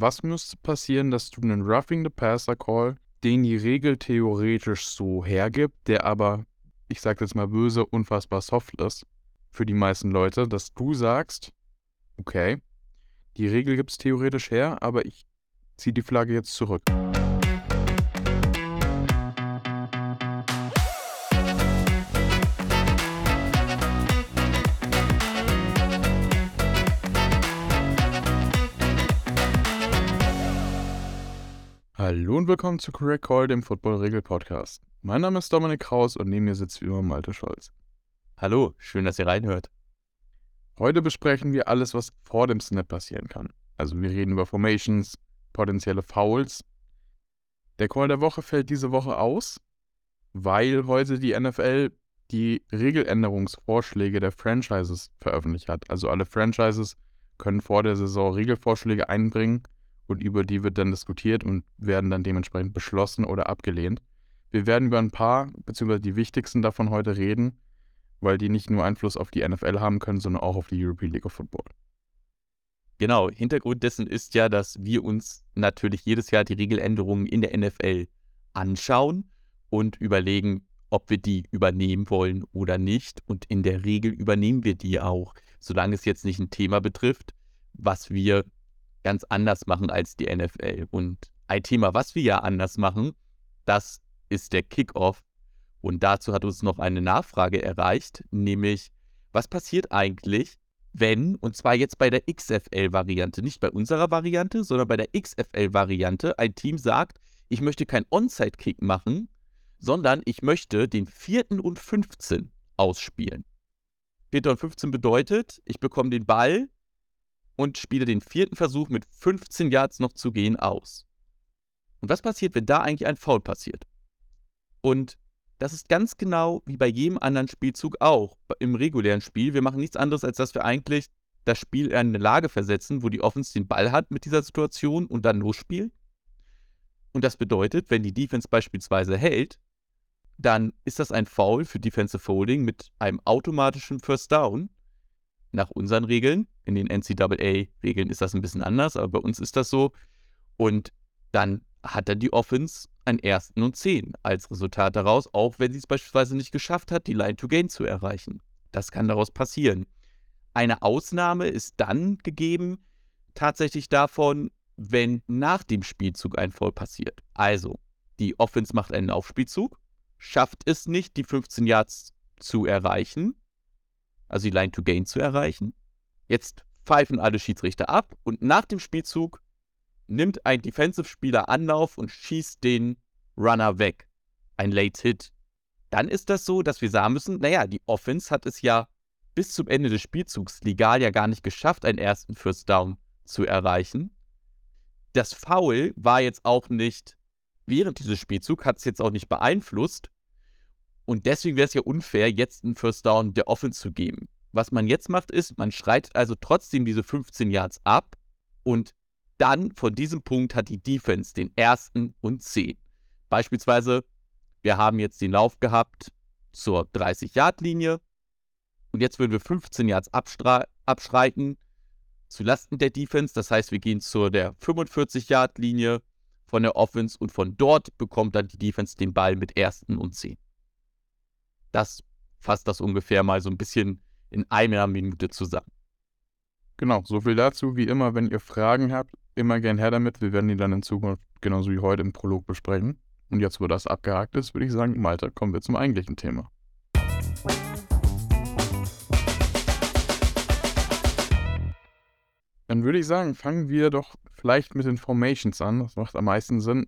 was müsste passieren, dass du einen Roughing the Passer Call, den die Regel theoretisch so hergibt, der aber, ich sage jetzt mal böse, unfassbar soft ist für die meisten Leute, dass du sagst, okay, die Regel gibt es theoretisch her, aber ich ziehe die Flagge jetzt zurück. Hallo und willkommen zu Correct Call, dem Football-Regel-Podcast. Mein Name ist Dominik Kraus und neben mir sitzt wie immer Malte Scholz. Hallo, schön, dass ihr reinhört. Heute besprechen wir alles, was vor dem Snap passieren kann. Also wir reden über Formations, potenzielle Fouls. Der Call der Woche fällt diese Woche aus, weil heute die NFL die Regeländerungsvorschläge der Franchises veröffentlicht hat. Also alle Franchises können vor der Saison Regelvorschläge einbringen und über die wird dann diskutiert und werden dann dementsprechend beschlossen oder abgelehnt. Wir werden über ein paar, beziehungsweise die wichtigsten davon heute reden, weil die nicht nur Einfluss auf die NFL haben können, sondern auch auf die European League of Football. Genau, Hintergrund dessen ist ja, dass wir uns natürlich jedes Jahr die Regeländerungen in der NFL anschauen und überlegen, ob wir die übernehmen wollen oder nicht. Und in der Regel übernehmen wir die auch, solange es jetzt nicht ein Thema betrifft, was wir ganz anders machen als die NFL. Und ein Thema, was wir ja anders machen, das ist der Kickoff. Und dazu hat uns noch eine Nachfrage erreicht, nämlich, was passiert eigentlich, wenn, und zwar jetzt bei der XFL-Variante, nicht bei unserer Variante, sondern bei der XFL-Variante, ein Team sagt, ich möchte keinen Onside-Kick machen, sondern ich möchte den vierten und 15 ausspielen. Vierter und 15 bedeutet, ich bekomme den Ball und spiele den vierten Versuch mit 15 Yards noch zu gehen aus. Und was passiert, wenn da eigentlich ein Foul passiert? Und das ist ganz genau wie bei jedem anderen Spielzug auch im regulären Spiel. Wir machen nichts anderes, als dass wir eigentlich das Spiel in eine Lage versetzen, wo die Offense den Ball hat mit dieser Situation und dann losspielt. Und das bedeutet, wenn die Defense beispielsweise hält, dann ist das ein Foul für Defensive Holding mit einem automatischen First Down nach unseren Regeln. In den NCAA-Regeln ist das ein bisschen anders, aber bei uns ist das so. Und dann hat dann die Offense einen ersten und zehn als Resultat daraus, auch wenn sie es beispielsweise nicht geschafft hat, die Line to Gain zu erreichen. Das kann daraus passieren. Eine Ausnahme ist dann gegeben, tatsächlich davon, wenn nach dem Spielzug ein Foul passiert. Also, die Offense macht einen Aufspielzug, schafft es nicht, die 15 Yards zu erreichen, also die Line to Gain zu erreichen. Jetzt pfeifen alle Schiedsrichter ab und nach dem Spielzug nimmt ein Defensive-Spieler Anlauf und schießt den Runner weg. Ein Late Hit. Dann ist das so, dass wir sagen müssen, naja, die Offense hat es ja bis zum Ende des Spielzugs legal ja gar nicht geschafft, einen ersten First Down zu erreichen. Das Foul war jetzt auch nicht, während dieses Spielzugs hat es jetzt auch nicht beeinflusst. Und deswegen wäre es ja unfair, jetzt einen First Down der Offense zu geben. Was man jetzt macht, ist, man schreitet also trotzdem diese 15 Yards ab und dann von diesem Punkt hat die Defense den ersten und 10. Beispielsweise, wir haben jetzt den Lauf gehabt zur 30-Yard-Linie und jetzt würden wir 15 Yards abschreiten zu Lasten der Defense. Das heißt, wir gehen zur der 45-Yard-Linie von der Offense und von dort bekommt dann die Defense den Ball mit ersten und 10. Das fasst das ungefähr mal so ein bisschen in einer Minute zusammen. Genau, so viel dazu. Wie immer, wenn ihr Fragen habt, immer gern her damit. Wir werden die dann in Zukunft genauso wie heute im Prolog besprechen. Und jetzt, wo das abgehakt ist, würde ich sagen, Malte, kommen wir zum eigentlichen Thema. Dann würde ich sagen, fangen wir doch vielleicht mit den Formations an. Das macht am meisten Sinn.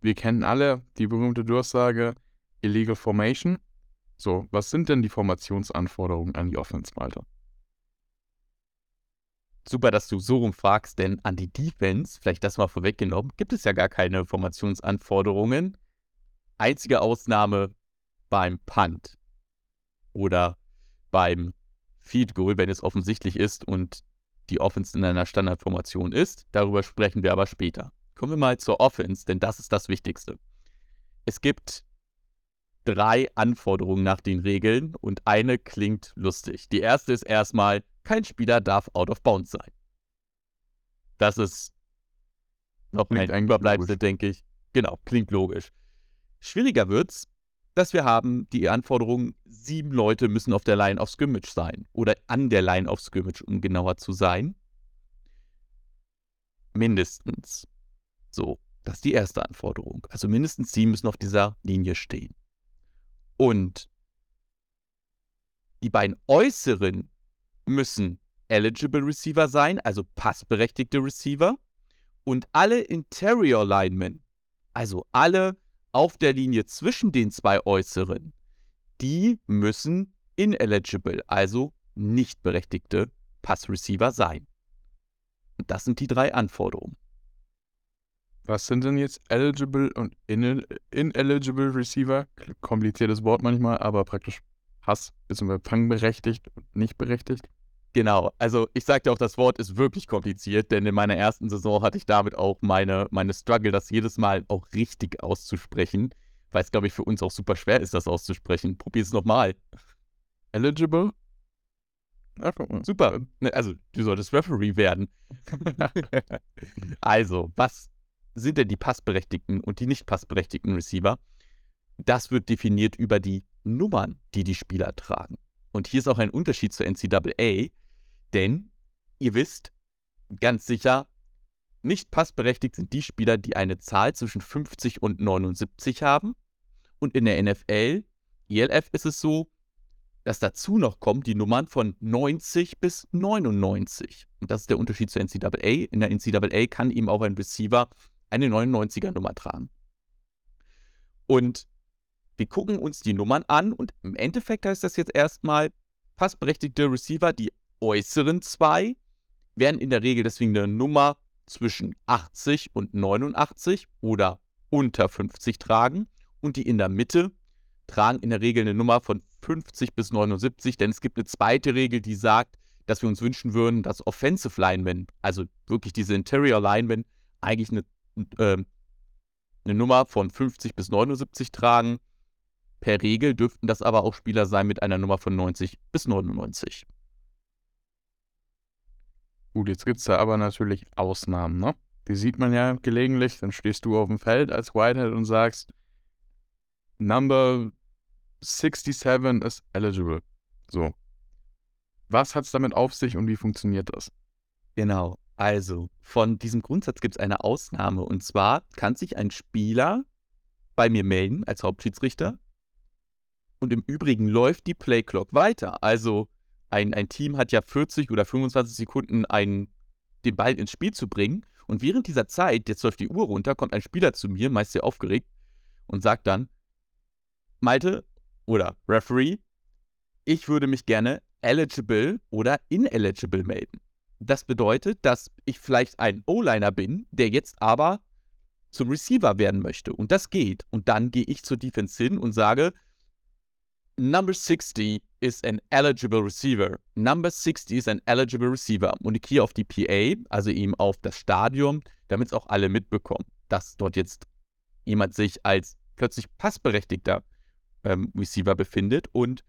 Wir kennen alle die berühmte Durchsage Illegal Formation. So, was sind denn die Formationsanforderungen an die Offense, Malte? Super, dass du so rumfragst, denn an die Defense, vielleicht das mal vorweggenommen, gibt es ja gar keine Formationsanforderungen. Einzige Ausnahme beim Punt oder beim Field Goal, wenn es offensichtlich ist und die Offense in einer Standardformation ist. Darüber sprechen wir aber später. Kommen wir mal zur Offense, denn das ist das Wichtigste. Es gibt drei Anforderungen nach den Regeln und eine klingt lustig. Die erste ist erstmal, kein Spieler darf out of bounds sein. Das ist noch ein Überbleibsel, denke ich. Genau, klingt logisch. Schwieriger wird's, dass wir haben die Anforderung, sieben Leute müssen auf der Line of Scrimmage sein. Oder an der Line of Scrimmage, um genauer zu sein. Mindestens. So, das ist die erste Anforderung. Also mindestens sieben müssen auf dieser Linie stehen. Und die beiden äußeren müssen eligible Receiver sein, also passberechtigte Receiver. Und alle Interior Linemen, also alle auf der Linie zwischen den zwei äußeren, die müssen ineligible, also nicht berechtigte Passreceiver sein. Und das sind die drei Anforderungen. Was sind denn jetzt eligible und ineligible Receiver? Kompliziertes Wort manchmal, aber praktisch Pass bzw. fangberechtigt und nicht berechtigt. Genau, also ich sagte auch, das Wort ist wirklich kompliziert, denn in meiner ersten Saison hatte ich damit auch meine, meine Struggle, das jedes Mal auch richtig auszusprechen, weil es, glaube ich, für uns auch super schwer ist, das auszusprechen. Probier es nochmal. Eligible? Ach, super. Ne, also, du solltest Referee werden. also, was sind denn die passberechtigten und die nicht passberechtigten Receiver? Das wird definiert über die Nummern, die die Spieler tragen. Und hier ist auch ein Unterschied zur NCAA, denn ihr wisst ganz sicher, nicht passberechtigt sind die Spieler, die eine Zahl zwischen 50 und 79 haben. Und in der NFL, ELF ist es so, dass dazu noch kommt die Nummern von 90 bis 99. Und das ist der Unterschied zur NCAA. In der NCAA kann eben auch ein Receiver eine 99er Nummer tragen. Und wir gucken uns die Nummern an und im Endeffekt heißt das jetzt erstmal, passberechtigte Receiver, die äußeren zwei, werden in der Regel deswegen eine Nummer zwischen 80 und 89 oder unter 50 tragen und die in der Mitte tragen in der Regel eine Nummer von 50 bis 79, denn es gibt eine zweite Regel, die sagt, dass wir uns wünschen würden, dass Offensive Linemen, also wirklich diese Interior Linemen, eigentlich eine, äh, eine Nummer von 50 bis 79 tragen Per Regel dürften das aber auch Spieler sein mit einer Nummer von 90 bis 99. Gut, jetzt gibt es da aber natürlich Ausnahmen, ne? Die sieht man ja gelegentlich. Dann stehst du auf dem Feld als Whitehead und sagst, Number 67 ist eligible. So. Was hat es damit auf sich und wie funktioniert das? Genau. Also, von diesem Grundsatz gibt es eine Ausnahme. Und zwar kann sich ein Spieler bei mir melden als Hauptschiedsrichter und im Übrigen läuft die Playclock weiter. Also ein, ein Team hat ja 40 oder 25 Sekunden, einen, den Ball ins Spiel zu bringen. Und während dieser Zeit, jetzt läuft die Uhr runter, kommt ein Spieler zu mir, meist sehr aufgeregt, und sagt dann, Malte oder Referee, ich würde mich gerne eligible oder ineligible melden. Das bedeutet, dass ich vielleicht ein O-Liner bin, der jetzt aber zum Receiver werden möchte. Und das geht. Und dann gehe ich zur Defense hin und sage, Number 60 is an eligible receiver. Number 60 ist ein eligible receiver. Und ich gehe auf die PA, also eben auf das Stadion, damit es auch alle mitbekommen, dass dort jetzt jemand sich als plötzlich passberechtigter ähm, Receiver befindet. Und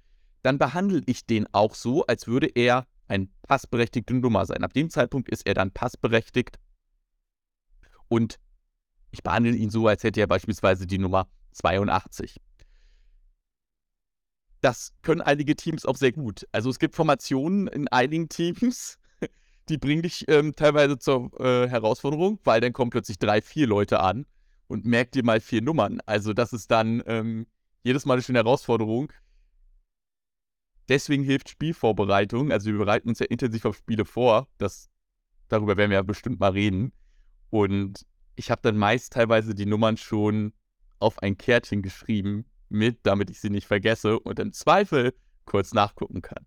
dann behandle ich den auch so, als würde er ein passberechtigte Nummer sein. Ab dem Zeitpunkt ist er dann passberechtigt. Und ich behandle ihn so, als hätte er beispielsweise die Nummer 82 das können einige Teams auch sehr gut. Also es gibt Formationen in einigen Teams, die bringen dich ähm, teilweise zur äh, Herausforderung, weil dann kommen plötzlich drei, vier Leute an und merkt dir mal vier Nummern. Also das ist dann ähm, jedes Mal eine Herausforderung. Deswegen hilft Spielvorbereitung. Also wir bereiten uns ja intensiv auf Spiele vor. Das, darüber werden wir ja bestimmt mal reden. Und ich habe dann meist teilweise die Nummern schon auf ein Kärtchen geschrieben, mit, damit ich sie nicht vergesse und im Zweifel kurz nachgucken kann.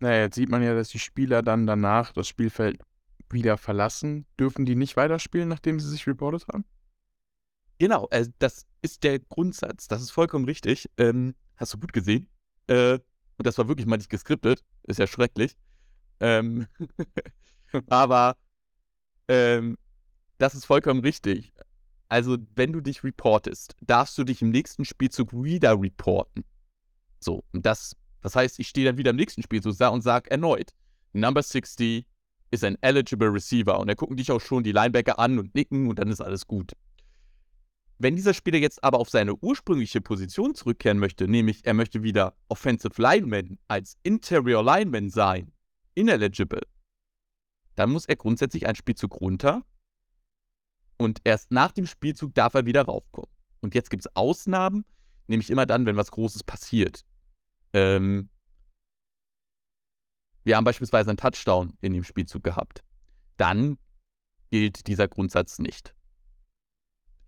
Naja, jetzt sieht man ja, dass die Spieler dann danach das Spielfeld wieder verlassen. Dürfen die nicht weiterspielen, nachdem sie sich reportet haben? Genau, äh, das ist der Grundsatz. Das ist vollkommen richtig. Ähm, hast du gut gesehen. Äh, und das war wirklich mal nicht geskriptet. Ist ja schrecklich. Ähm, aber ähm, das ist vollkommen richtig. Also, wenn du dich reportest, darfst du dich im nächsten Spielzug wieder reporten. So, und das, das heißt, ich stehe dann wieder im nächsten Spielzug und sage erneut, Number 60 ist ein eligible Receiver. Und da gucken dich auch schon die Linebacker an und nicken und dann ist alles gut. Wenn dieser Spieler jetzt aber auf seine ursprüngliche Position zurückkehren möchte, nämlich er möchte wieder Offensive Lineman als Interior Lineman sein, ineligible, dann muss er grundsätzlich einen Spielzug runter und erst nach dem Spielzug darf er wieder raufkommen. Und jetzt gibt es Ausnahmen, nämlich immer dann, wenn was Großes passiert. Ähm, wir haben beispielsweise einen Touchdown in dem Spielzug gehabt. Dann gilt dieser Grundsatz nicht.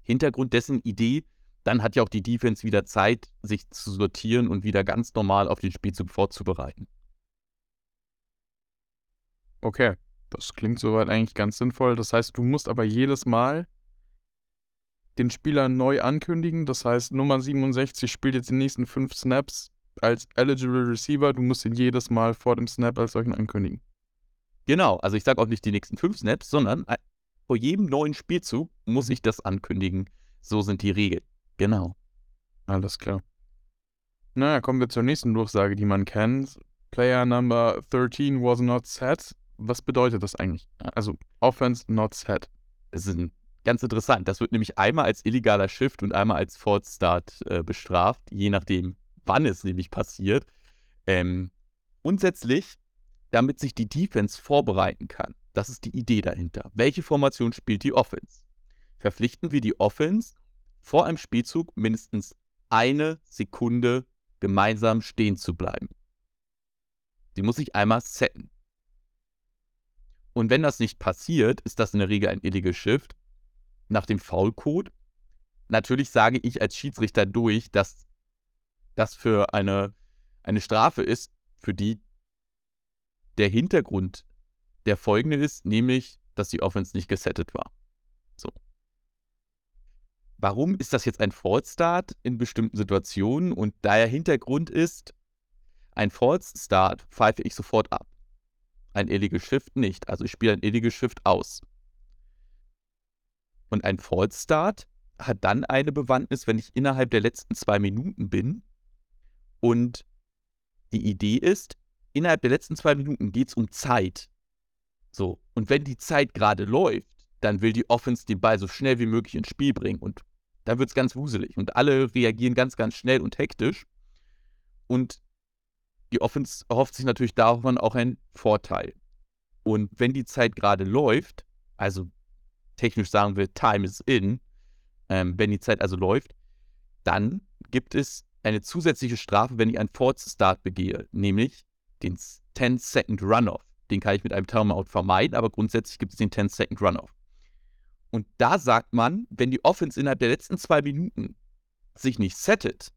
Hintergrund dessen Idee, dann hat ja auch die Defense wieder Zeit, sich zu sortieren und wieder ganz normal auf den Spielzug vorzubereiten. Okay, das klingt soweit eigentlich ganz sinnvoll. Das heißt, du musst aber jedes Mal den Spieler neu ankündigen. Das heißt, Nummer 67 spielt jetzt die nächsten fünf Snaps als eligible Receiver. Du musst ihn jedes Mal vor dem Snap als solchen ankündigen. Genau, also ich sage auch nicht die nächsten fünf Snaps, sondern vor jedem neuen Spielzug muss ich das ankündigen. So sind die Regeln. Genau. Alles klar. Naja, kommen wir zur nächsten Durchsage, die man kennt. Player number 13 was not set. Was bedeutet das eigentlich? Also Offense not set. Das ist ganz interessant. Das wird nämlich einmal als illegaler Shift und einmal als False Start äh, bestraft, je nachdem, wann es nämlich passiert. Ähm, grundsätzlich, damit sich die Defense vorbereiten kann. Das ist die Idee dahinter. Welche Formation spielt die Offense? Verpflichten wir die Offense vor einem Spielzug mindestens eine Sekunde gemeinsam stehen zu bleiben. Sie muss sich einmal setten. Und wenn das nicht passiert, ist das in der Regel ein illegal Shift nach dem Foul-Code. Natürlich sage ich als Schiedsrichter durch, dass das für eine, eine Strafe ist, für die der Hintergrund der folgende ist, nämlich, dass die Offense nicht gesettet war. So. Warum ist das jetzt ein False Start in bestimmten Situationen? Und der Hintergrund ist, ein False Start pfeife ich sofort ab. Ein Illegal Shift nicht. Also ich spiele ein Illegal Shift aus. Und ein False Start hat dann eine Bewandtnis, wenn ich innerhalb der letzten zwei Minuten bin. Und die Idee ist, innerhalb der letzten zwei Minuten geht es um Zeit. So, und wenn die Zeit gerade läuft, dann will die Offense den Ball so schnell wie möglich ins Spiel bringen. Und dann wird es ganz wuselig. Und alle reagieren ganz, ganz schnell und hektisch. Und die Offense erhofft sich natürlich davon auch einen Vorteil. Und wenn die Zeit gerade läuft, also technisch sagen wir, Time is in, ähm, wenn die Zeit also läuft, dann gibt es eine zusätzliche Strafe, wenn ich einen Force Start begehe, nämlich den 10-Second Runoff. Den kann ich mit einem Timeout vermeiden, aber grundsätzlich gibt es den 10-Second Runoff. Und da sagt man, wenn die Offense innerhalb der letzten zwei Minuten sich nicht settet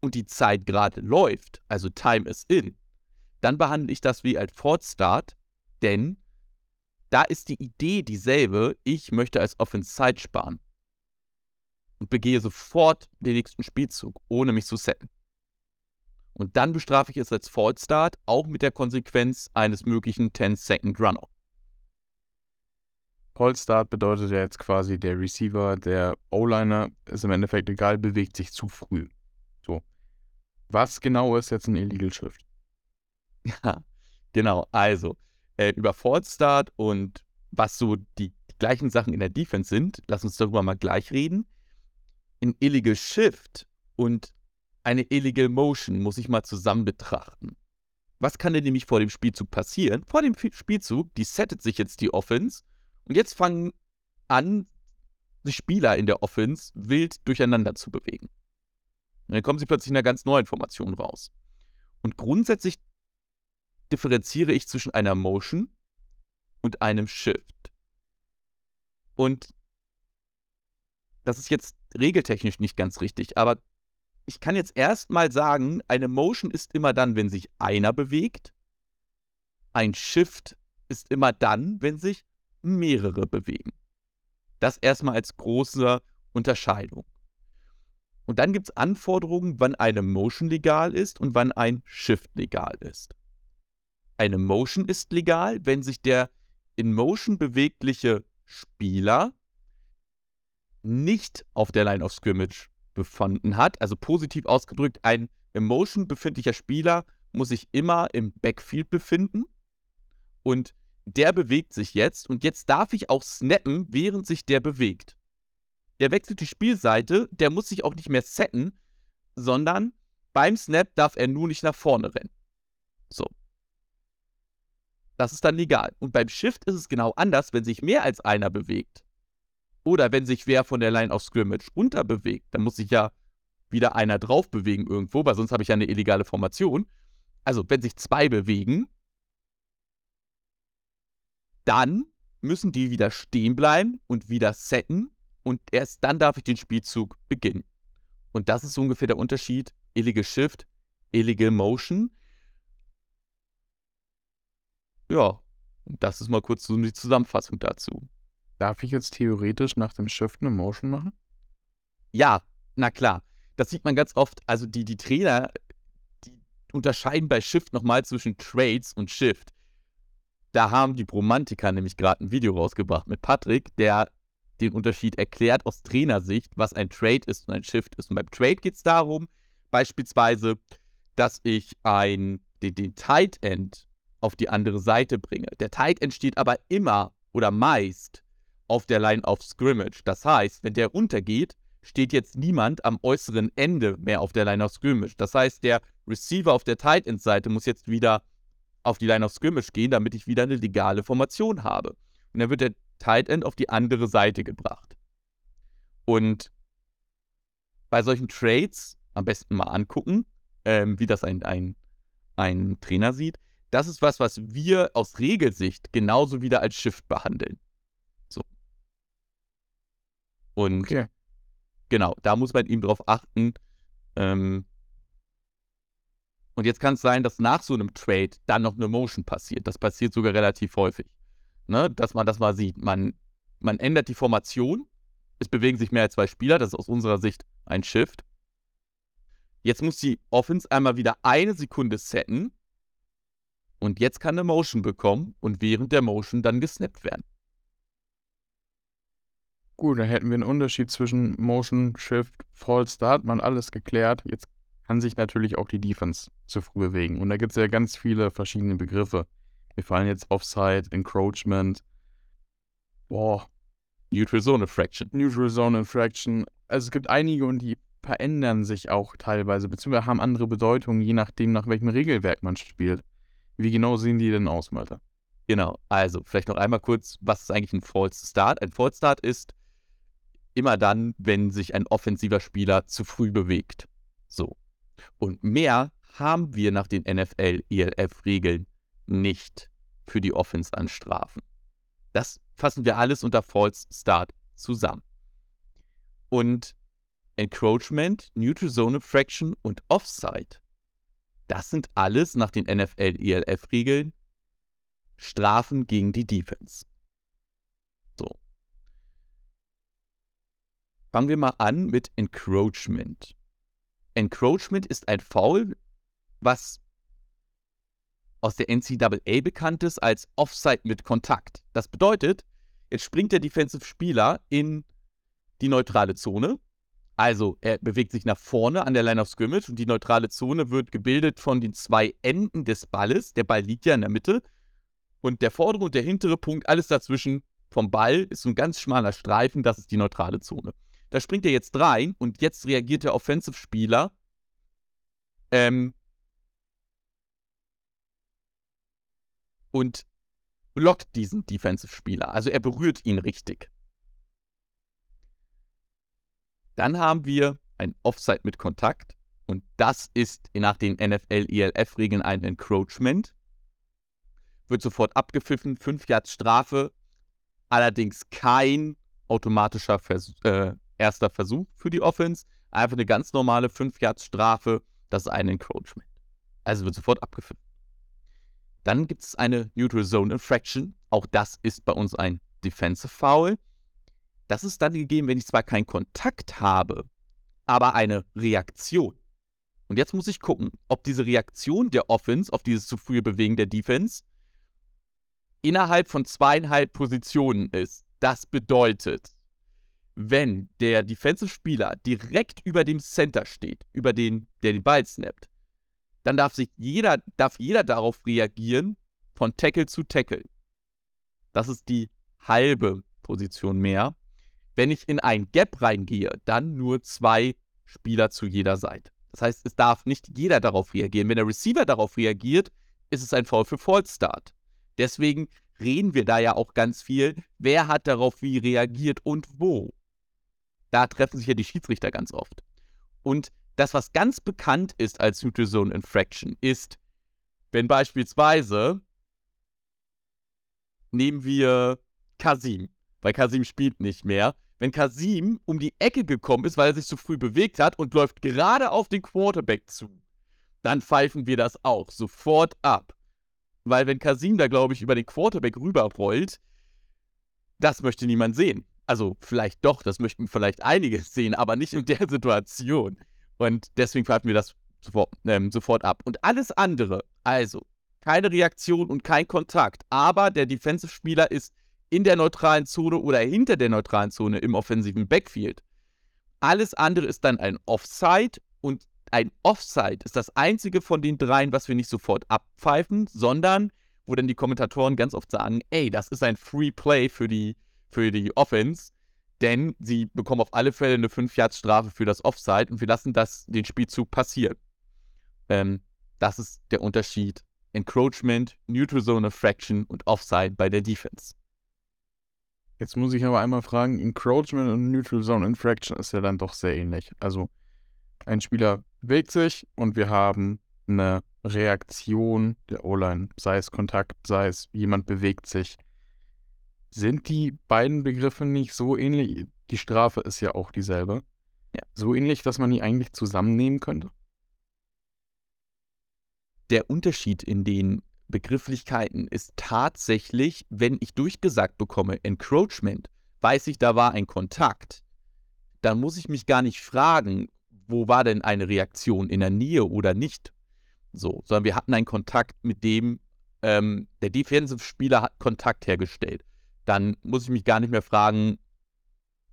und die Zeit gerade läuft, also Time is in, dann behandle ich das wie ein Fort Start, denn da ist die Idee dieselbe, ich möchte als Offense Zeit sparen und begehe sofort den nächsten Spielzug, ohne mich zu setten. Und dann bestrafe ich es als False Start, auch mit der Konsequenz eines möglichen 10-Second Runoff. False Start bedeutet ja jetzt quasi, der Receiver, der O-Liner, ist im Endeffekt egal, bewegt sich zu früh. So. Was genau ist jetzt ein Illegal Shift? Ja, genau. Also, äh, über False Start und was so die, die gleichen Sachen in der Defense sind, lass uns darüber mal gleich reden. Ein Illegal Shift und eine Illegal Motion muss ich mal zusammen betrachten. Was kann denn nämlich vor dem Spielzug passieren? Vor dem Spielzug, die settet sich jetzt die Offense und jetzt fangen an, die Spieler in der Offense wild durcheinander zu bewegen. Und dann kommen sie plötzlich in einer ganz neuen Formation raus. Und grundsätzlich differenziere ich zwischen einer Motion und einem Shift. Und das ist jetzt regeltechnisch nicht ganz richtig, aber ich kann jetzt erstmal sagen, eine Motion ist immer dann, wenn sich einer bewegt. Ein Shift ist immer dann, wenn sich mehrere bewegen. Das erstmal als große Unterscheidung. Und dann gibt es Anforderungen, wann eine Motion legal ist und wann ein Shift legal ist. Eine Motion ist legal, wenn sich der in Motion bewegliche Spieler nicht auf der Line of Scrimmage befunden hat. Also positiv ausgedrückt, ein Emotion befindlicher Spieler muss sich immer im Backfield befinden und der bewegt sich jetzt und jetzt darf ich auch snappen, während sich der bewegt. Der wechselt die Spielseite, der muss sich auch nicht mehr setten, sondern beim Snap darf er nur nicht nach vorne rennen. So. Das ist dann legal. Und beim Shift ist es genau anders, wenn sich mehr als einer bewegt. Oder wenn sich wer von der Line of Scrimmage runter bewegt, dann muss sich ja wieder einer drauf bewegen irgendwo, weil sonst habe ich ja eine illegale Formation. Also, wenn sich zwei bewegen, dann müssen die wieder stehen bleiben und wieder setten und erst dann darf ich den Spielzug beginnen. Und das ist ungefähr der Unterschied. Illegal Shift, Illegal Motion. Ja, und das ist mal kurz so die Zusammenfassung dazu. Darf ich jetzt theoretisch nach dem Shift eine Motion machen? Ja, na klar. Das sieht man ganz oft. Also die, die Trainer, die unterscheiden bei Shift nochmal zwischen Trades und Shift. Da haben die Bromantiker nämlich gerade ein Video rausgebracht mit Patrick, der den Unterschied erklärt aus Trainersicht, was ein Trade ist und ein Shift ist. Und beim Trade geht es darum, beispielsweise, dass ich ein, den, den Tight End auf die andere Seite bringe. Der Tight End steht aber immer oder meist auf der Line of Scrimmage. Das heißt, wenn der runtergeht, steht jetzt niemand am äußeren Ende mehr auf der Line of Scrimmage. Das heißt, der Receiver auf der Tight End Seite muss jetzt wieder auf die Line of Scrimmage gehen, damit ich wieder eine legale Formation habe. Und dann wird der Tight End auf die andere Seite gebracht. Und bei solchen Trades am besten mal angucken, ähm, wie das ein, ein, ein Trainer sieht. Das ist was, was wir aus Regelsicht genauso wieder als Shift behandeln. Und okay. genau, da muss man eben drauf achten. Ähm, und jetzt kann es sein, dass nach so einem Trade dann noch eine Motion passiert. Das passiert sogar relativ häufig. Ne? Dass man das mal sieht. Man, man ändert die Formation. Es bewegen sich mehr als zwei Spieler. Das ist aus unserer Sicht ein Shift. Jetzt muss die Offense einmal wieder eine Sekunde setten. Und jetzt kann eine Motion bekommen und während der Motion dann gesnappt werden. Gut, dann hätten wir einen Unterschied zwischen Motion, Shift, False Start, man alles geklärt. Jetzt kann sich natürlich auch die Defense zu früh bewegen. Und da gibt es ja ganz viele verschiedene Begriffe. Mir fallen jetzt Offside, Encroachment, boah. Neutral Zone Infraction. Neutral Zone Infraction. Also es gibt einige und die verändern sich auch teilweise, beziehungsweise haben andere Bedeutungen, je nachdem, nach welchem Regelwerk man spielt. Wie genau sehen die denn aus, Malte? Genau, also vielleicht noch einmal kurz, was ist eigentlich ein False Start? Ein False Start ist immer dann, wenn sich ein offensiver Spieler zu früh bewegt. So. Und mehr haben wir nach den NFL-ELF-Regeln nicht für die Offense an Strafen. Das fassen wir alles unter False Start zusammen. Und Encroachment, Neutral Zone Fraction und Offside, das sind alles nach den NFL-ELF-Regeln Strafen gegen die Defense. So. Fangen wir mal an mit Encroachment. Encroachment ist ein Foul, was aus der NCAA bekannt ist als Offside mit Kontakt. Das bedeutet, jetzt springt der Defensive Spieler in die neutrale Zone. Also er bewegt sich nach vorne an der Line of Scrimmage und die neutrale Zone wird gebildet von den zwei Enden des Balles. Der Ball liegt ja in der Mitte. Und der vordere und der hintere Punkt, alles dazwischen vom Ball, ist so ein ganz schmaler Streifen, das ist die neutrale Zone. Da springt er jetzt rein und jetzt reagiert der Offensive-Spieler ähm, und blockt diesen Defensive-Spieler. Also er berührt ihn richtig. Dann haben wir ein Offside mit Kontakt und das ist nach den NFL-ELF-Regeln ein Encroachment. Wird sofort abgepfiffen, 5 Yards Strafe, allerdings kein automatischer Vers äh, erster Versuch für die Offense. Einfach eine ganz normale 5 Yards Strafe, das ist ein Encroachment. Also wird sofort abgepfiffen. Dann gibt es eine Neutral Zone Infraction. Auch das ist bei uns ein Defensive Foul. Das ist dann gegeben, wenn ich zwar keinen Kontakt habe, aber eine Reaktion. Und jetzt muss ich gucken, ob diese Reaktion der Offense auf dieses zu frühe Bewegen der Defense innerhalb von zweieinhalb Positionen ist. Das bedeutet, wenn der Defensive-Spieler direkt über dem Center steht, über den, der den Ball snappt, dann darf sich jeder, darf jeder darauf reagieren, von Tackle zu Tackle. Das ist die halbe Position mehr. Wenn ich in ein Gap reingehe, dann nur zwei Spieler zu jeder Seite. Das heißt, es darf nicht jeder darauf reagieren. Wenn der Receiver darauf reagiert, ist es ein Foul für Fallstart. Deswegen reden wir da ja auch ganz viel, wer hat darauf wie reagiert und wo. Da treffen sich ja die Schiedsrichter ganz oft. Und das, was ganz bekannt ist als Neutral Zone Infraction, ist, wenn beispielsweise nehmen wir Kasim, weil Kasim spielt nicht mehr. Wenn Kasim um die Ecke gekommen ist, weil er sich zu früh bewegt hat und läuft gerade auf den Quarterback zu, dann pfeifen wir das auch sofort ab. Weil wenn Kasim da, glaube ich, über den Quarterback rüberrollt, das möchte niemand sehen. Also vielleicht doch, das möchten vielleicht einige sehen, aber nicht in der Situation. Und deswegen pfeifen wir das sofort, ähm, sofort ab. Und alles andere, also keine Reaktion und kein Kontakt, aber der Defensive-Spieler ist in der neutralen Zone oder hinter der neutralen Zone im offensiven Backfield. Alles andere ist dann ein Offside und ein Offside ist das einzige von den dreien, was wir nicht sofort abpfeifen, sondern wo dann die Kommentatoren ganz oft sagen, ey, das ist ein Free Play für die, für die Offense, denn sie bekommen auf alle Fälle eine 5-Yards-Strafe für das Offside und wir lassen das, den Spielzug passieren. Ähm, das ist der Unterschied. Encroachment, Neutral Zone Fraction und Offside bei der Defense. Jetzt muss ich aber einmal fragen, Encroachment und Neutral Zone Infraction ist ja dann doch sehr ähnlich. Also ein Spieler bewegt sich und wir haben eine Reaktion der O-Line, sei es Kontakt, sei es jemand bewegt sich. Sind die beiden Begriffe nicht so ähnlich? Die Strafe ist ja auch dieselbe. Ja. So ähnlich, dass man die eigentlich zusammennehmen könnte? Der Unterschied in den Begrifflichkeiten ist tatsächlich, wenn ich durchgesagt bekomme, Encroachment, weiß ich, da war ein Kontakt, dann muss ich mich gar nicht fragen, wo war denn eine Reaktion in der Nähe oder nicht. So, sondern wir hatten einen Kontakt, mit dem ähm, der Defensive-Spieler hat Kontakt hergestellt. Dann muss ich mich gar nicht mehr fragen,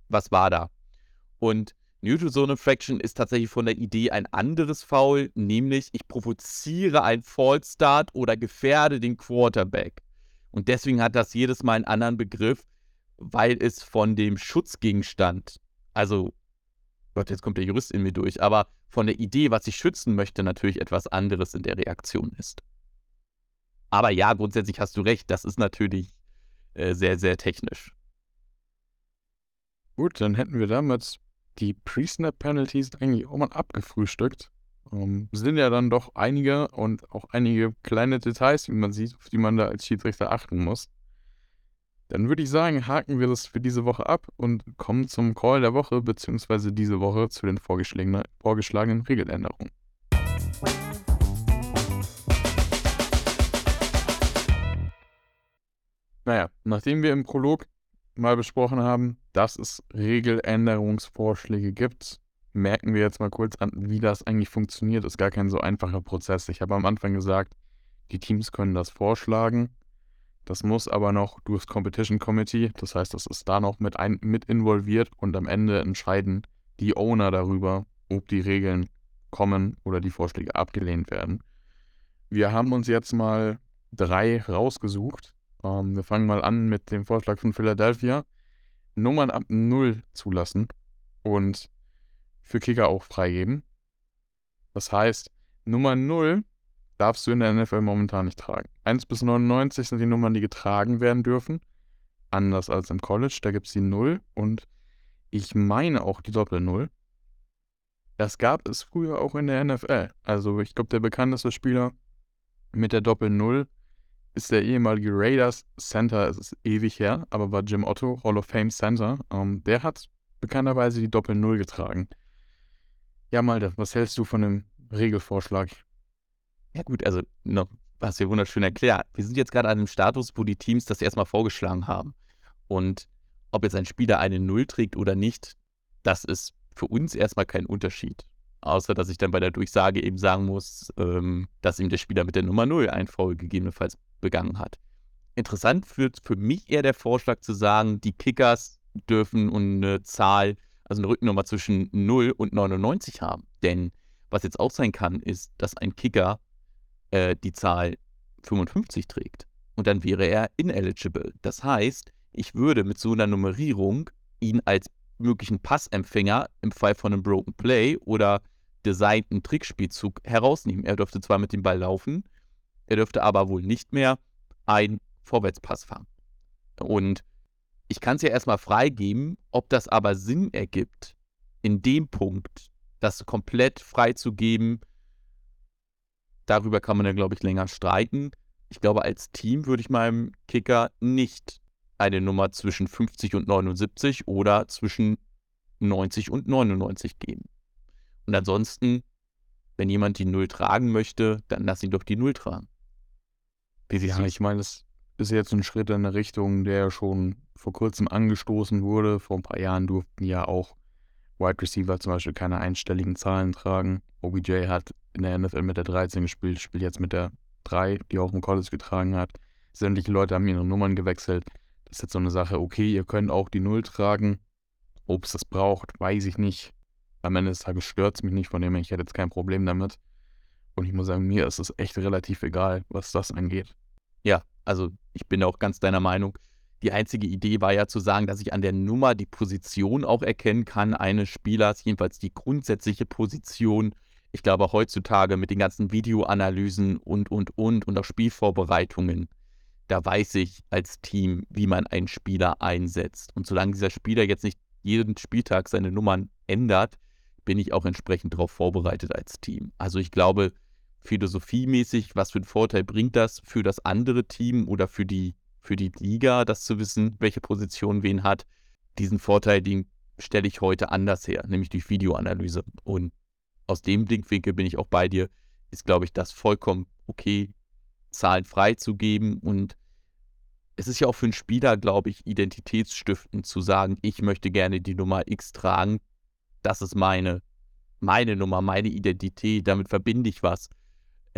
was war da. Und Neutral Zone Infraction ist tatsächlich von der Idee ein anderes Foul, nämlich ich provoziere einen Fallstart oder gefährde den Quarterback. Und deswegen hat das jedes Mal einen anderen Begriff, weil es von dem Schutzgegenstand, also Gott, jetzt kommt der Jurist in mir durch, aber von der Idee, was ich schützen möchte, natürlich etwas anderes in der Reaktion ist. Aber ja, grundsätzlich hast du recht, das ist natürlich äh, sehr, sehr technisch. Gut, dann hätten wir damit die Pre-Snap-Penalties eigentlich auch mal abgefrühstückt. Ähm, sind ja dann doch einige und auch einige kleine Details, wie man sieht, auf die man da als Schiedsrichter achten muss. Dann würde ich sagen, haken wir das für diese Woche ab und kommen zum Call der Woche, beziehungsweise diese Woche zu den vorgeschlagenen, vorgeschlagenen Regeländerungen. Naja, nachdem wir im Prolog mal besprochen haben, dass es Regeländerungsvorschläge gibt, merken wir jetzt mal kurz an, wie das eigentlich funktioniert. Ist gar kein so einfacher Prozess. Ich habe am Anfang gesagt, die Teams können das vorschlagen. Das muss aber noch durchs Competition Committee, das heißt, das ist da noch mit, ein, mit involviert und am Ende entscheiden die Owner darüber, ob die Regeln kommen oder die Vorschläge abgelehnt werden. Wir haben uns jetzt mal drei rausgesucht. Ähm, wir fangen mal an mit dem Vorschlag von Philadelphia. Nummern ab 0 zulassen und für Kicker auch freigeben. Das heißt, Nummer 0 darfst du in der NFL momentan nicht tragen. 1 bis 99 sind die Nummern, die getragen werden dürfen. Anders als im College, da gibt es die 0 und ich meine auch die Doppel-0. Das gab es früher auch in der NFL. Also ich glaube, der bekannteste Spieler mit der Doppel-0 ist der ehemalige Raiders Center, es ist ewig her, aber war Jim Otto, Hall of Fame Center. Ähm, der hat bekannterweise die Doppel-0 getragen. Ja, Malte, was hältst du von dem Regelvorschlag? Ja gut, also noch, hast du ja wunderschön erklärt. Wir sind jetzt gerade an einem Status, wo die Teams das erstmal vorgeschlagen haben. Und ob jetzt ein Spieler eine Null trägt oder nicht, das ist für uns erstmal kein Unterschied. Außer, dass ich dann bei der Durchsage eben sagen muss, ähm, dass ihm der Spieler mit der Nummer 0 ein Foul gegebenenfalls begangen hat. Interessant wird für mich eher der Vorschlag zu sagen, die Kickers dürfen eine Zahl, also eine Rückennummer zwischen 0 und 99 haben. Denn was jetzt auch sein kann, ist, dass ein Kicker äh, die Zahl 55 trägt und dann wäre er ineligible. Das heißt, ich würde mit so einer Nummerierung ihn als möglichen Passempfänger im Fall von einem Broken Play oder designten Trickspielzug herausnehmen. Er dürfte zwar mit dem Ball laufen, er dürfte aber wohl nicht mehr einen Vorwärtspass fangen. Und ich kann es ja erstmal freigeben, ob das aber Sinn ergibt, in dem Punkt das komplett freizugeben. Darüber kann man ja, glaube ich, länger streiten. Ich glaube, als Team würde ich meinem Kicker nicht eine Nummer zwischen 50 und 79 oder zwischen 90 und 99 geben. Und ansonsten, wenn jemand die Null tragen möchte, dann lass ihn doch die Null tragen. Ja, ich meine, das ist jetzt ein Schritt in eine Richtung, der schon vor kurzem angestoßen wurde. Vor ein paar Jahren durften ja auch Wide Receiver zum Beispiel keine einstelligen Zahlen tragen. OBJ hat in der NFL mit der 13 gespielt, spielt jetzt mit der 3, die auch im College getragen hat. Sämtliche Leute haben ihre Nummern gewechselt. Das ist jetzt so eine Sache, okay, ihr könnt auch die Null tragen. Ob es das braucht, weiß ich nicht. Am Ende des Tages stört es mich nicht, von dem her, ich hätte jetzt kein Problem damit. Und ich muss sagen, mir ist es echt relativ egal, was das angeht. Ja, also ich bin auch ganz deiner Meinung. Die einzige Idee war ja zu sagen, dass ich an der Nummer die Position auch erkennen kann eines Spielers, jedenfalls die grundsätzliche Position. Ich glaube heutzutage mit den ganzen Videoanalysen und, und, und und auch Spielvorbereitungen, da weiß ich als Team, wie man einen Spieler einsetzt. Und solange dieser Spieler jetzt nicht jeden Spieltag seine Nummern ändert, bin ich auch entsprechend darauf vorbereitet als Team. Also ich glaube, philosophiemäßig, was für einen Vorteil bringt das für das andere Team oder für die, für die Liga, das zu wissen, welche Position wen hat. Diesen Vorteil, den stelle ich heute anders her, nämlich durch Videoanalyse. Und aus dem Blickwinkel bin ich auch bei dir, ist, glaube ich, das vollkommen okay, Zahlen freizugeben. Und es ist ja auch für einen Spieler, glaube ich, identitätsstiftend zu sagen, ich möchte gerne die Nummer X tragen. Das ist meine, meine Nummer, meine Identität, damit verbinde ich was.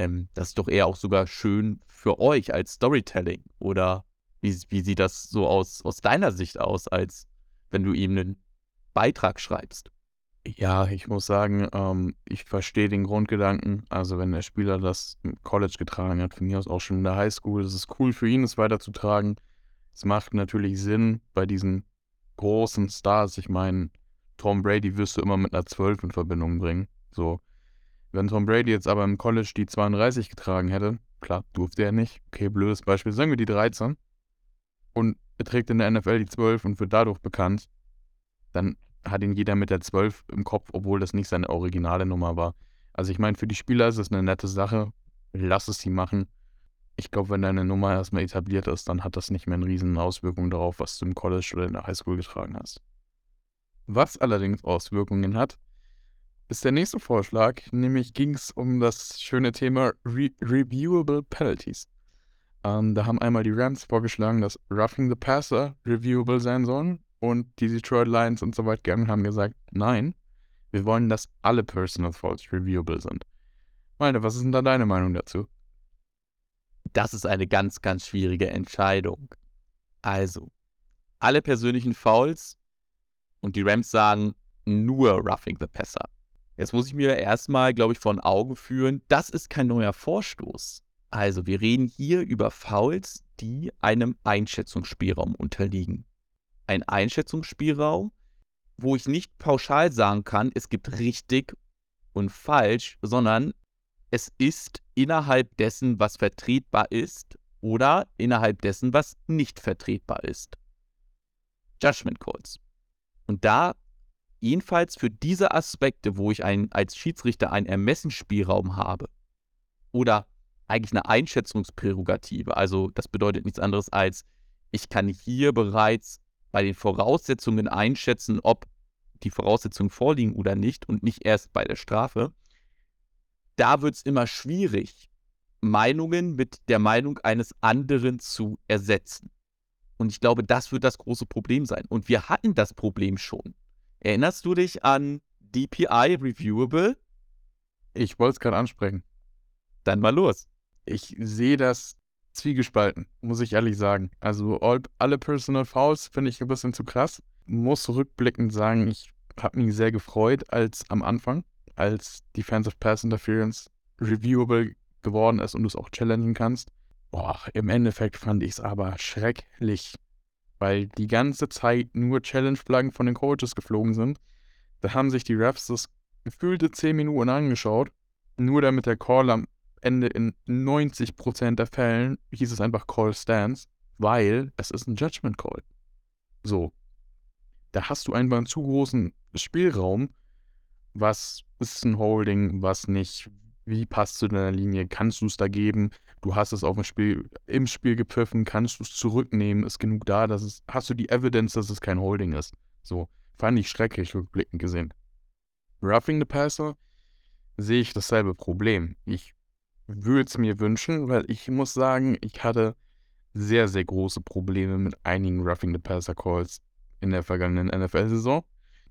Ähm, das ist doch eher auch sogar schön für euch als Storytelling. Oder wie, wie sieht das so aus, aus deiner Sicht aus, als wenn du ihm einen Beitrag schreibst? Ja, ich muss sagen, ähm, ich verstehe den Grundgedanken. Also, wenn der Spieler das im College getragen hat, von mir aus auch schon in der Highschool, das ist cool für ihn, es weiterzutragen. Es macht natürlich Sinn bei diesen großen Stars. Ich meine, Tom Brady wirst du immer mit einer 12 in Verbindung bringen. So. Wenn Tom Brady jetzt aber im College die 32 getragen hätte, klar, durfte er nicht. Okay, blödes Beispiel. Sagen wir die 13. Und er trägt in der NFL die 12 und wird dadurch bekannt, dann hat ihn jeder mit der 12 im Kopf, obwohl das nicht seine originale Nummer war. Also ich meine, für die Spieler ist es eine nette Sache. Lass es sie machen. Ich glaube, wenn deine Nummer erstmal etabliert ist, dann hat das nicht mehr eine riesen Auswirkung darauf, was du im College oder in der Highschool getragen hast. Was allerdings Auswirkungen hat, ist der nächste Vorschlag, nämlich ging es um das schöne Thema Re Reviewable Penalties. Ähm, da haben einmal die Rams vorgeschlagen, dass Roughing the Passer reviewable sein sollen und die Detroit Lions und so weit gegangen haben gesagt, nein, wir wollen, dass alle Personal Faults reviewable sind. Meine, was ist denn da deine Meinung dazu? Das ist eine ganz, ganz schwierige Entscheidung. Also, alle persönlichen Fouls und die Rams sagen nur Roughing the Passer. Jetzt muss ich mir erstmal, glaube ich, vor Augen führen, das ist kein neuer Vorstoß. Also, wir reden hier über Fouls, die einem Einschätzungsspielraum unterliegen ein Einschätzungsspielraum, wo ich nicht pauschal sagen kann, es gibt richtig und falsch, sondern es ist innerhalb dessen, was vertretbar ist oder innerhalb dessen, was nicht vertretbar ist. Judgment Calls. Und da jedenfalls für diese Aspekte, wo ich ein, als Schiedsrichter einen Ermessensspielraum habe oder eigentlich eine Einschätzungsprärogative, also das bedeutet nichts anderes als, ich kann hier bereits bei den Voraussetzungen einschätzen, ob die Voraussetzungen vorliegen oder nicht und nicht erst bei der Strafe, da wird es immer schwierig, Meinungen mit der Meinung eines anderen zu ersetzen. Und ich glaube, das wird das große Problem sein. Und wir hatten das Problem schon. Erinnerst du dich an DPI Reviewable? Ich wollte es gerade ansprechen. Dann mal los. Ich sehe das zwiegespalten, muss ich ehrlich sagen. Also all, alle Personal Fouls finde ich ein bisschen zu krass. Muss rückblickend sagen, ich habe mich sehr gefreut, als am Anfang, als Defensive Pass Interference reviewable geworden ist und du es auch challengen kannst. Boah, im Endeffekt fand ich es aber schrecklich, weil die ganze Zeit nur Challenge-Flaggen von den Coaches geflogen sind. Da haben sich die Refs das gefühlte 10 Minuten angeschaut, nur damit der Call am Ende in 90% der Fällen hieß es einfach Call Stance, weil es ist ein Judgment Call. So. Da hast du einfach einen zu großen Spielraum. Was ist ein Holding, was nicht? Wie passt zu deiner Linie? Kannst du es da geben? Du hast es auf dem Spiel, im Spiel gepfiffen, kannst du es zurücknehmen? Ist genug da, dass es, hast du die Evidence, dass es kein Holding ist? So. Fand ich schrecklich rückblickend gesehen. Roughing the Passer sehe ich dasselbe Problem. Ich würde es mir wünschen, weil ich muss sagen, ich hatte sehr, sehr große Probleme mit einigen Roughing the Passer Calls in der vergangenen NFL-Saison.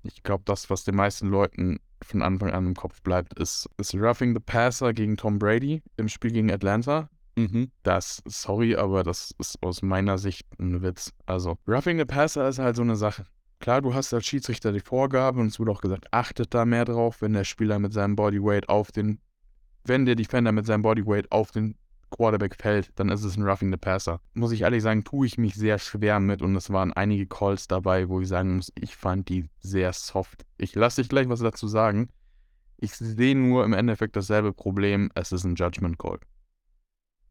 Ich glaube, das, was den meisten Leuten von Anfang an im Kopf bleibt, ist, ist Roughing the Passer gegen Tom Brady im Spiel gegen Atlanta. Mhm. Das, sorry, aber das ist aus meiner Sicht ein Witz. Also, Roughing the Passer ist halt so eine Sache. Klar, du hast als Schiedsrichter die Vorgabe und es wurde auch gesagt, achtet da mehr drauf, wenn der Spieler mit seinem Bodyweight auf den, wenn der Defender mit seinem Bodyweight auf den Quarterback fällt, dann ist es ein Roughing the Passer. Muss ich ehrlich sagen, tue ich mich sehr schwer mit und es waren einige Calls dabei, wo ich sagen muss, ich fand die sehr soft. Ich lasse dich gleich was dazu sagen. Ich sehe nur im Endeffekt dasselbe Problem, es ist ein Judgment Call.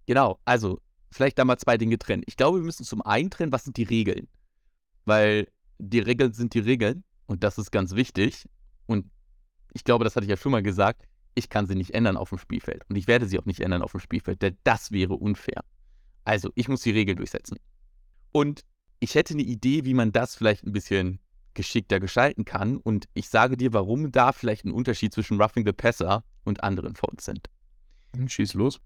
Genau, also vielleicht da mal zwei Dinge trennen. Ich glaube, wir müssen zum einen trennen, was sind die Regeln? Weil die Regeln sind die Regeln und das ist ganz wichtig. Und ich glaube, das hatte ich ja schon mal gesagt, ich kann sie nicht ändern auf dem Spielfeld. Und ich werde sie auch nicht ändern auf dem Spielfeld, denn das wäre unfair. Also, ich muss die Regel durchsetzen. Und ich hätte eine Idee, wie man das vielleicht ein bisschen geschickter gestalten kann. Und ich sage dir, warum da vielleicht ein Unterschied zwischen Roughing the Passer und anderen Fouls sind. Schieß los.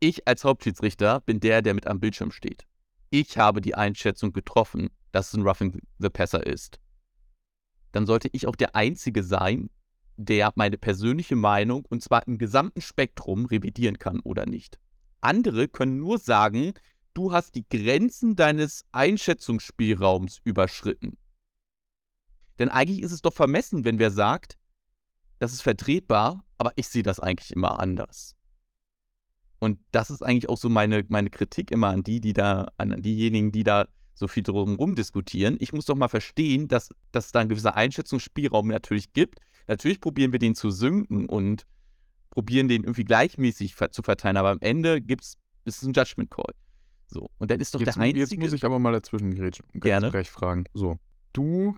Ich als Hauptschiedsrichter bin der, der mit am Bildschirm steht. Ich habe die Einschätzung getroffen, dass es ein Roughing the Passer ist. Dann sollte ich auch der Einzige sein, der meine persönliche Meinung und zwar im gesamten Spektrum revidieren kann oder nicht. Andere können nur sagen, du hast die Grenzen deines Einschätzungsspielraums überschritten. Denn eigentlich ist es doch vermessen, wenn wer sagt, das ist vertretbar, aber ich sehe das eigentlich immer anders. Und das ist eigentlich auch so meine, meine Kritik immer an die, die da, an diejenigen, die da so viel drum diskutieren. Ich muss doch mal verstehen, dass, dass es da einen gewisser Einschätzungsspielraum natürlich gibt, Natürlich probieren wir den zu synken und probieren den irgendwie gleichmäßig zu verteilen, aber am Ende gibt's, ist es ein Judgment Call. So, und dann ist doch jetzt, der einzige... Jetzt muss ich aber mal dazwischen grätschen Gerne. recht fragen. So, du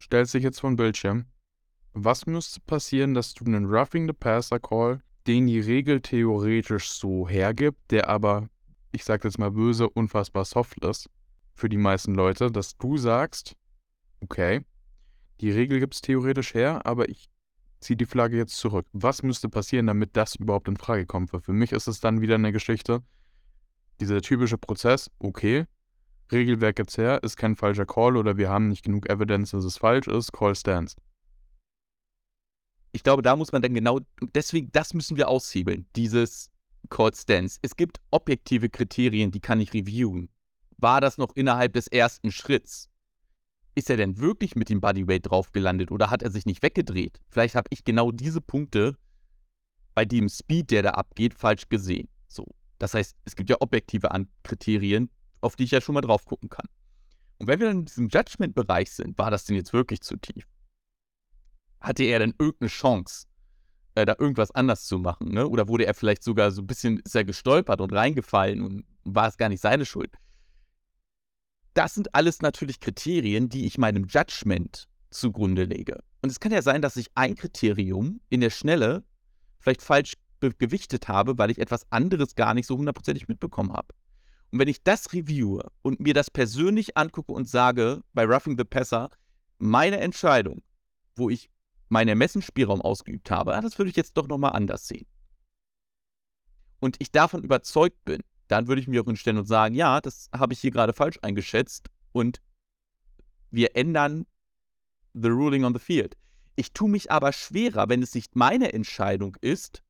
stellst dich jetzt vor den Bildschirm. Was müsste passieren, dass du einen Roughing the Passer Call, den die Regel theoretisch so hergibt, der aber, ich sag jetzt mal böse, unfassbar soft ist für die meisten Leute, dass du sagst, okay, die Regel gibt es theoretisch her, aber ich ziehe die Flagge jetzt zurück. Was müsste passieren, damit das überhaupt in Frage kommt? Weil für mich ist es dann wieder eine Geschichte, dieser typische Prozess, okay, Regelwerk jetzt her, ist kein falscher Call oder wir haben nicht genug Evidence, dass es falsch ist, Call stands. Ich glaube, da muss man dann genau, deswegen, das müssen wir aushebeln, dieses Call stands. Es gibt objektive Kriterien, die kann ich reviewen. War das noch innerhalb des ersten Schritts? ist er denn wirklich mit dem Bodyweight drauf gelandet oder hat er sich nicht weggedreht? Vielleicht habe ich genau diese Punkte bei dem Speed, der da abgeht, falsch gesehen. So. Das heißt, es gibt ja objektive Kriterien, auf die ich ja schon mal drauf gucken kann. Und wenn wir dann in diesem Judgment-Bereich sind, war das denn jetzt wirklich zu tief? Hatte er denn irgendeine Chance, äh, da irgendwas anders zu machen? Ne? Oder wurde er vielleicht sogar so ein bisschen, ist er gestolpert und reingefallen und war es gar nicht seine Schuld? Das sind alles natürlich Kriterien, die ich meinem Judgment zugrunde lege. Und es kann ja sein, dass ich ein Kriterium in der Schnelle vielleicht falsch gewichtet habe, weil ich etwas anderes gar nicht so hundertprozentig mitbekommen habe. Und wenn ich das reviewe und mir das persönlich angucke und sage, bei Roughing the Passer, meine Entscheidung, wo ich meinen Ermessensspielraum ausgeübt habe, ah, das würde ich jetzt doch nochmal anders sehen. Und ich davon überzeugt bin, dann würde ich mich auch hinstellen und sagen, ja, das habe ich hier gerade falsch eingeschätzt und wir ändern the ruling on the field. Ich tue mich aber schwerer, wenn es nicht meine Entscheidung ist,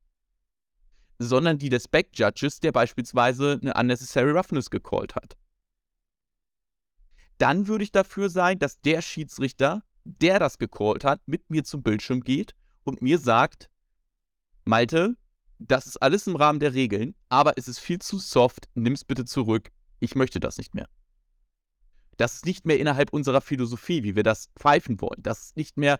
sondern die des Backjudges, der beispielsweise eine unnecessary roughness gecallt hat. Dann würde ich dafür sein, dass der Schiedsrichter, der das gecallt hat, mit mir zum Bildschirm geht und mir sagt, Malte, das ist alles im Rahmen der Regeln, aber es ist viel zu soft, nimm es bitte zurück, ich möchte das nicht mehr. Das ist nicht mehr innerhalb unserer Philosophie, wie wir das pfeifen wollen. Das ist nicht mehr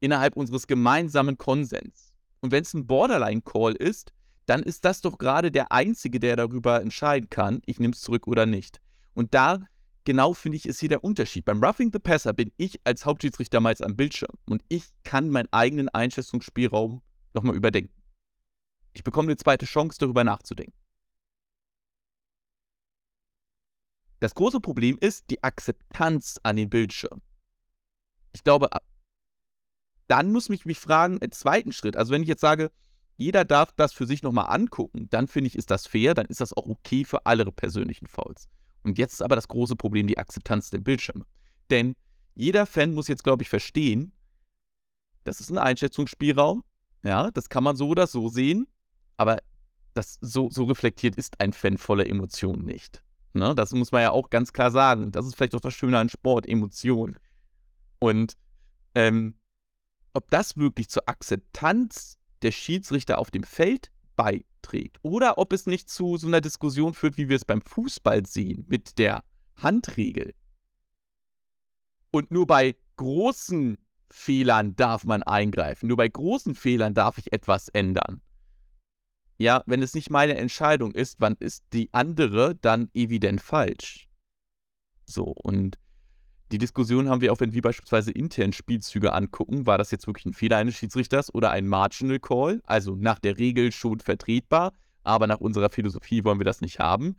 innerhalb unseres gemeinsamen Konsens. Und wenn es ein Borderline-Call ist, dann ist das doch gerade der Einzige, der darüber entscheiden kann, ich nehme es zurück oder nicht. Und da genau finde ich, ist hier der Unterschied. Beim Roughing the Passer bin ich als Hauptschiedsrichter meist am Bildschirm und ich kann meinen eigenen Einschätzungsspielraum nochmal überdenken. Ich bekomme eine zweite Chance, darüber nachzudenken. Das große Problem ist die Akzeptanz an den Bildschirm. Ich glaube, dann muss ich mich fragen, im zweiten Schritt, also wenn ich jetzt sage, jeder darf das für sich nochmal angucken, dann finde ich, ist das fair, dann ist das auch okay für alle persönlichen Fouls. Und jetzt ist aber das große Problem die Akzeptanz der Bildschirme. Denn jeder Fan muss jetzt, glaube ich, verstehen, das ist ein Einschätzungsspielraum. Ja, das kann man so oder so sehen. Aber das so, so reflektiert ist ein Fan voller Emotionen nicht. Ne? Das muss man ja auch ganz klar sagen. Das ist vielleicht auch das Schöne an Sport, Emotionen. Und ähm, ob das wirklich zur Akzeptanz der Schiedsrichter auf dem Feld beiträgt oder ob es nicht zu so einer Diskussion führt, wie wir es beim Fußball sehen, mit der Handregel. Und nur bei großen Fehlern darf man eingreifen. Nur bei großen Fehlern darf ich etwas ändern. Ja, wenn es nicht meine Entscheidung ist, wann ist die andere dann evident falsch? So, und die Diskussion haben wir auch, wenn wir beispielsweise intern Spielzüge angucken, war das jetzt wirklich ein Fehler eines Schiedsrichters oder ein Marginal Call, also nach der Regel schon vertretbar, aber nach unserer Philosophie wollen wir das nicht haben.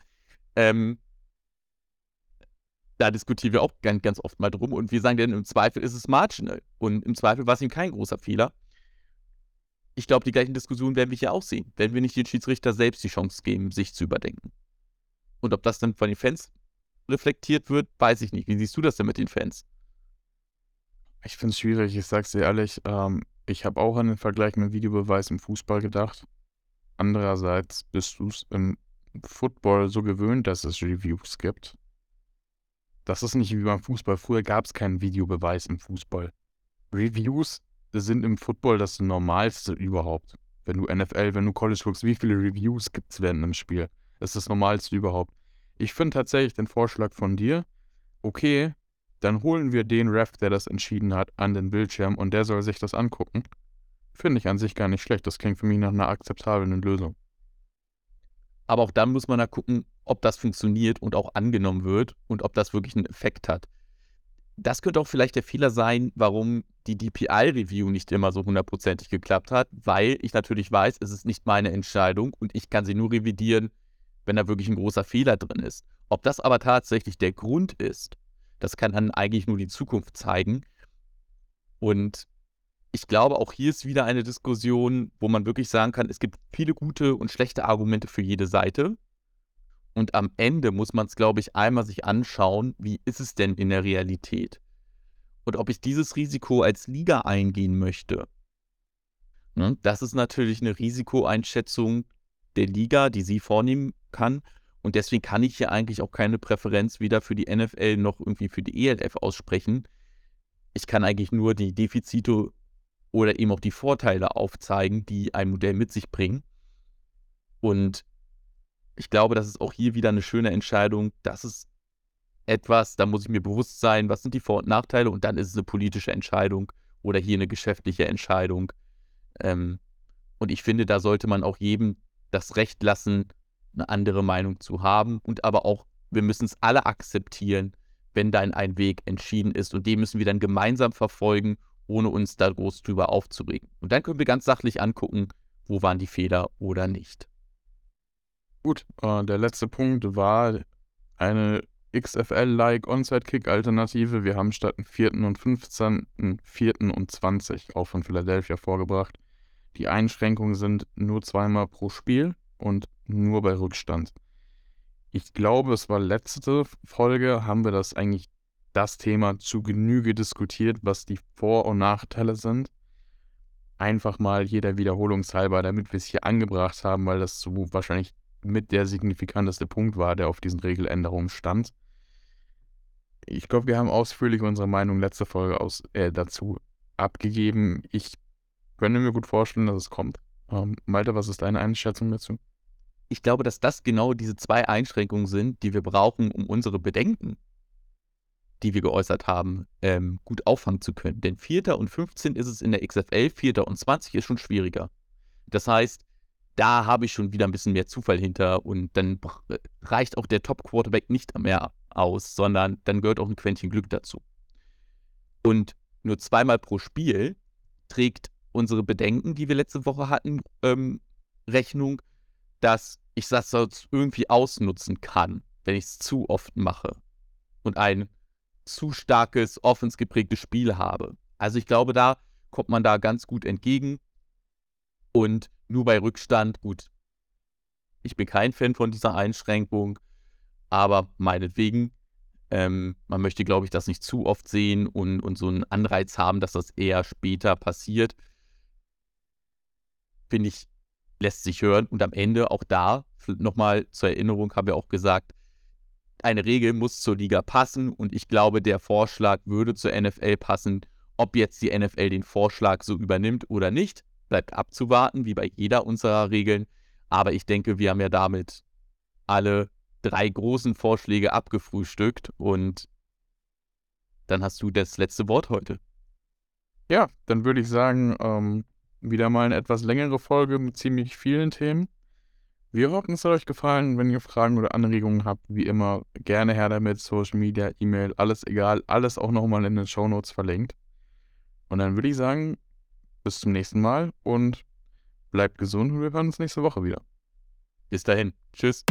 Ähm, da diskutieren wir auch ganz, ganz oft mal drum und wir sagen dann, im Zweifel ist es marginal und im Zweifel war es ihm kein großer Fehler. Ich glaube, die gleichen Diskussionen werden wir hier auch sehen, wenn wir nicht den Schiedsrichter selbst die Chance geben, sich zu überdenken. Und ob das dann von den Fans reflektiert wird, weiß ich nicht. Wie siehst du das denn mit den Fans? Ich finde es schwierig, ich sag's dir ehrlich. Ähm, ich habe auch an den Vergleich mit Videobeweis im Fußball gedacht. Andererseits bist du es im Football so gewöhnt, dass es Reviews gibt. Das ist nicht wie beim Fußball. Früher gab es keinen Videobeweis im Fußball. Reviews sind im Football das Normalste überhaupt. Wenn du NFL, wenn du College guckst, wie viele Reviews gibt es während einem Spiel? Das ist das Normalste überhaupt. Ich finde tatsächlich den Vorschlag von dir, okay, dann holen wir den Ref, der das entschieden hat, an den Bildschirm und der soll sich das angucken. Finde ich an sich gar nicht schlecht. Das klingt für mich nach einer akzeptablen Lösung. Aber auch dann muss man da gucken, ob das funktioniert und auch angenommen wird und ob das wirklich einen Effekt hat. Das könnte auch vielleicht der Fehler sein, warum die DPI-Review nicht immer so hundertprozentig geklappt hat, weil ich natürlich weiß, es ist nicht meine Entscheidung und ich kann sie nur revidieren, wenn da wirklich ein großer Fehler drin ist. Ob das aber tatsächlich der Grund ist, das kann dann eigentlich nur die Zukunft zeigen. Und ich glaube, auch hier ist wieder eine Diskussion, wo man wirklich sagen kann, es gibt viele gute und schlechte Argumente für jede Seite. Und am Ende muss man es, glaube ich, einmal sich anschauen, wie ist es denn in der Realität? Und ob ich dieses Risiko als Liga eingehen möchte. Ne, das ist natürlich eine Risikoeinschätzung der Liga, die sie vornehmen kann. Und deswegen kann ich hier eigentlich auch keine Präferenz weder für die NFL noch irgendwie für die ELF aussprechen. Ich kann eigentlich nur die Defizite oder eben auch die Vorteile aufzeigen, die ein Modell mit sich bringen. Und ich glaube, das ist auch hier wieder eine schöne Entscheidung. Das ist etwas, da muss ich mir bewusst sein, was sind die Vor- und Nachteile und dann ist es eine politische Entscheidung oder hier eine geschäftliche Entscheidung. Ähm, und ich finde, da sollte man auch jedem das Recht lassen, eine andere Meinung zu haben und aber auch, wir müssen es alle akzeptieren, wenn dann ein Weg entschieden ist und den müssen wir dann gemeinsam verfolgen, ohne uns da groß drüber aufzuregen. Und dann können wir ganz sachlich angucken, wo waren die Fehler oder nicht. Gut, äh, der letzte Punkt war eine XFL-like Onside-Kick-Alternative. Wir haben statt dem 4. und 15. einen 4. und 20 auch von Philadelphia vorgebracht. Die Einschränkungen sind nur zweimal pro Spiel und nur bei Rückstand. Ich glaube, es war letzte Folge, haben wir das eigentlich das Thema zu Genüge diskutiert, was die Vor- und Nachteile sind. Einfach mal jeder Wiederholungshalber, damit wir es hier angebracht haben, weil das so wahrscheinlich mit der signifikanteste Punkt war, der auf diesen Regeländerungen stand. Ich glaube, wir haben ausführlich unsere Meinung letzte Folge aus, äh, dazu abgegeben. Ich könnte mir gut vorstellen, dass es kommt. Ähm, Malte, was ist deine Einschätzung dazu? Ich glaube, dass das genau diese zwei Einschränkungen sind, die wir brauchen, um unsere Bedenken, die wir geäußert haben, ähm, gut auffangen zu können. Denn Vierter und 15 ist es in der XFL, Vierter und 20 ist schon schwieriger. Das heißt, da habe ich schon wieder ein bisschen mehr Zufall hinter und dann reicht auch der Top-Quarterback nicht mehr aus, sondern dann gehört auch ein Quäntchen Glück dazu. Und nur zweimal pro Spiel trägt unsere Bedenken, die wir letzte Woche hatten, ähm, Rechnung, dass ich das irgendwie ausnutzen kann, wenn ich es zu oft mache und ein zu starkes, offens geprägtes Spiel habe. Also ich glaube, da kommt man da ganz gut entgegen. Und nur bei Rückstand, gut, ich bin kein Fan von dieser Einschränkung, aber meinetwegen, ähm, man möchte, glaube ich, das nicht zu oft sehen und, und so einen Anreiz haben, dass das eher später passiert. Finde ich, lässt sich hören. Und am Ende auch da, nochmal zur Erinnerung, habe ich auch gesagt, eine Regel muss zur Liga passen und ich glaube, der Vorschlag würde zur NFL passen. Ob jetzt die NFL den Vorschlag so übernimmt oder nicht, bleibt abzuwarten, wie bei jeder unserer Regeln. Aber ich denke, wir haben ja damit alle drei großen Vorschläge abgefrühstückt und dann hast du das letzte Wort heute. Ja, dann würde ich sagen, ähm, wieder mal eine etwas längere Folge mit ziemlich vielen Themen. Wir hoffen, es hat euch gefallen. Wenn ihr Fragen oder Anregungen habt, wie immer, gerne her damit. Social Media, E-Mail, alles egal. Alles auch nochmal in den Show Notes verlinkt. Und dann würde ich sagen, bis zum nächsten Mal und bleibt gesund und wir hören uns nächste Woche wieder. Bis dahin. Tschüss.